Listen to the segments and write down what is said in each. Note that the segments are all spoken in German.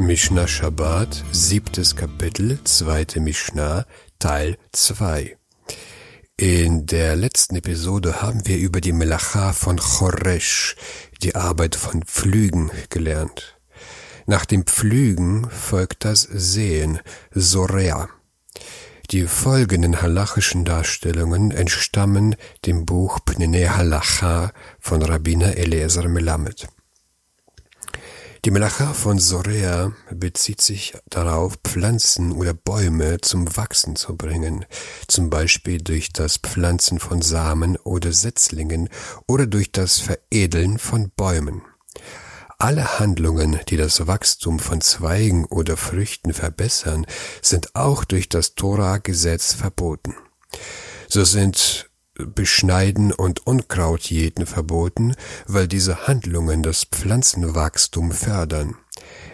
Mishnah Shabbat, siebtes Kapitel, zweite Mishnah, Teil 2. In der letzten Episode haben wir über die Melacha von Choresh, die Arbeit von Pflügen, gelernt. Nach dem Pflügen folgt das Sehen, Sorea. Die folgenden halachischen Darstellungen entstammen dem Buch Pnene Halacha von Rabbiner Eliezer Melamed. Die Melacha von Sorea bezieht sich darauf, Pflanzen oder Bäume zum Wachsen zu bringen, zum Beispiel durch das Pflanzen von Samen oder Setzlingen oder durch das Veredeln von Bäumen. Alle Handlungen, die das Wachstum von Zweigen oder Früchten verbessern, sind auch durch das Tora-Gesetz verboten. So sind Beschneiden und Unkrautjäten verboten, weil diese Handlungen das Pflanzenwachstum fördern.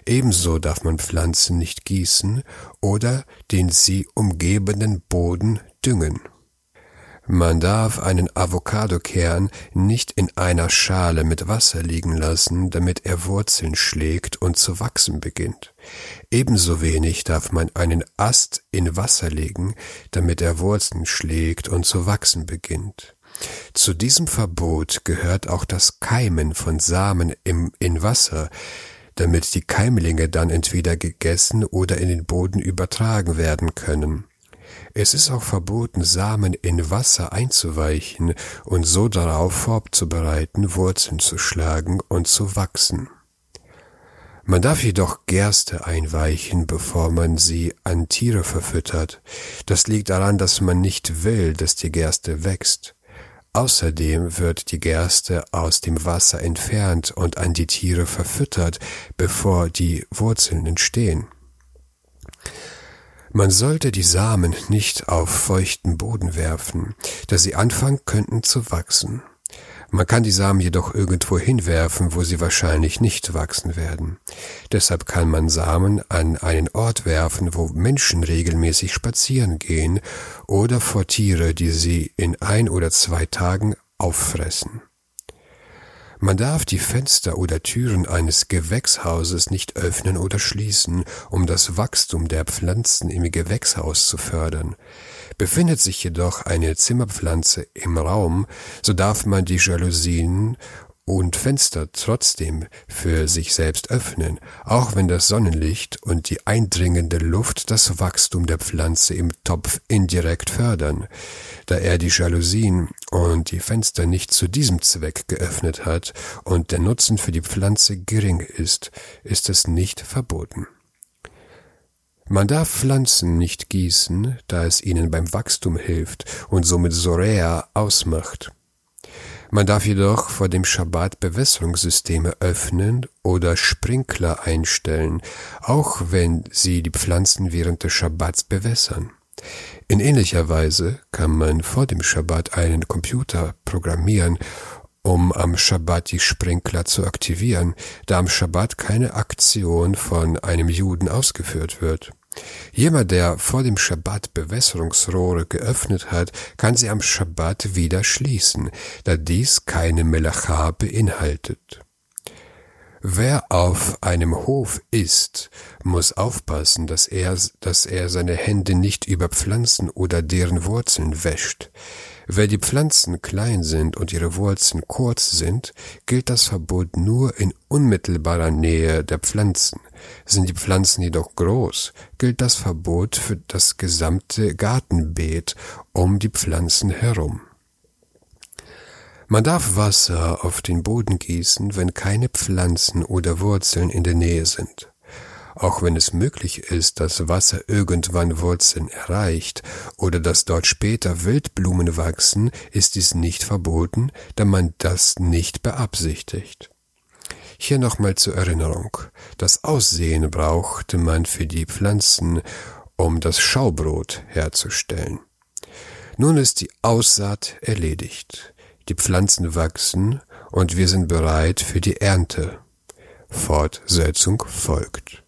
Ebenso darf man Pflanzen nicht gießen oder den sie umgebenden Boden düngen. Man darf einen Avocadokern nicht in einer Schale mit Wasser liegen lassen, damit er Wurzeln schlägt und zu wachsen beginnt. Ebenso wenig darf man einen Ast in Wasser legen, damit er Wurzeln schlägt und zu wachsen beginnt. Zu diesem Verbot gehört auch das Keimen von Samen im, in Wasser, damit die Keimlinge dann entweder gegessen oder in den Boden übertragen werden können. Es ist auch verboten, Samen in Wasser einzuweichen und so darauf vorzubereiten, Wurzeln zu schlagen und zu wachsen. Man darf jedoch Gerste einweichen, bevor man sie an Tiere verfüttert. Das liegt daran, dass man nicht will, dass die Gerste wächst. Außerdem wird die Gerste aus dem Wasser entfernt und an die Tiere verfüttert, bevor die Wurzeln entstehen. Man sollte die Samen nicht auf feuchten Boden werfen, da sie anfangen könnten zu wachsen. Man kann die Samen jedoch irgendwo hinwerfen, wo sie wahrscheinlich nicht wachsen werden. Deshalb kann man Samen an einen Ort werfen, wo Menschen regelmäßig spazieren gehen oder vor Tiere, die sie in ein oder zwei Tagen auffressen. Man darf die Fenster oder Türen eines Gewächshauses nicht öffnen oder schließen, um das Wachstum der Pflanzen im Gewächshaus zu fördern. Befindet sich jedoch eine Zimmerpflanze im Raum, so darf man die Jalousien und Fenster trotzdem für sich selbst öffnen, auch wenn das Sonnenlicht und die eindringende Luft das Wachstum der Pflanze im Topf indirekt fördern. Da er die Jalousien und die Fenster nicht zu diesem Zweck geöffnet hat und der Nutzen für die Pflanze gering ist, ist es nicht verboten. Man darf Pflanzen nicht gießen, da es ihnen beim Wachstum hilft und somit Sorea ausmacht. Man darf jedoch vor dem Schabbat Bewässerungssysteme öffnen oder Sprinkler einstellen, auch wenn sie die Pflanzen während des Schabbats bewässern. In ähnlicher Weise kann man vor dem Schabbat einen Computer programmieren, um am Schabbat die Sprinkler zu aktivieren, da am Schabbat keine Aktion von einem Juden ausgeführt wird. Jemand, der vor dem Schabbat Bewässerungsrohre geöffnet hat, kann sie am Schabbat wieder schließen, da dies keine Melacha beinhaltet. Wer auf einem Hof ist, muss aufpassen, dass er, dass er seine Hände nicht über Pflanzen oder deren Wurzeln wäscht. Wer die Pflanzen klein sind und ihre Wurzeln kurz sind, gilt das Verbot nur in unmittelbarer Nähe der Pflanzen. Sind die Pflanzen jedoch groß, gilt das Verbot für das gesamte Gartenbeet um die Pflanzen herum. Man darf Wasser auf den Boden gießen, wenn keine Pflanzen oder Wurzeln in der Nähe sind. Auch wenn es möglich ist, dass Wasser irgendwann Wurzeln erreicht oder dass dort später Wildblumen wachsen, ist dies nicht verboten, da man das nicht beabsichtigt. Hier nochmal zur Erinnerung. Das Aussehen brauchte man für die Pflanzen, um das Schaubrot herzustellen. Nun ist die Aussaat erledigt. Die Pflanzen wachsen und wir sind bereit für die Ernte. Fortsetzung folgt.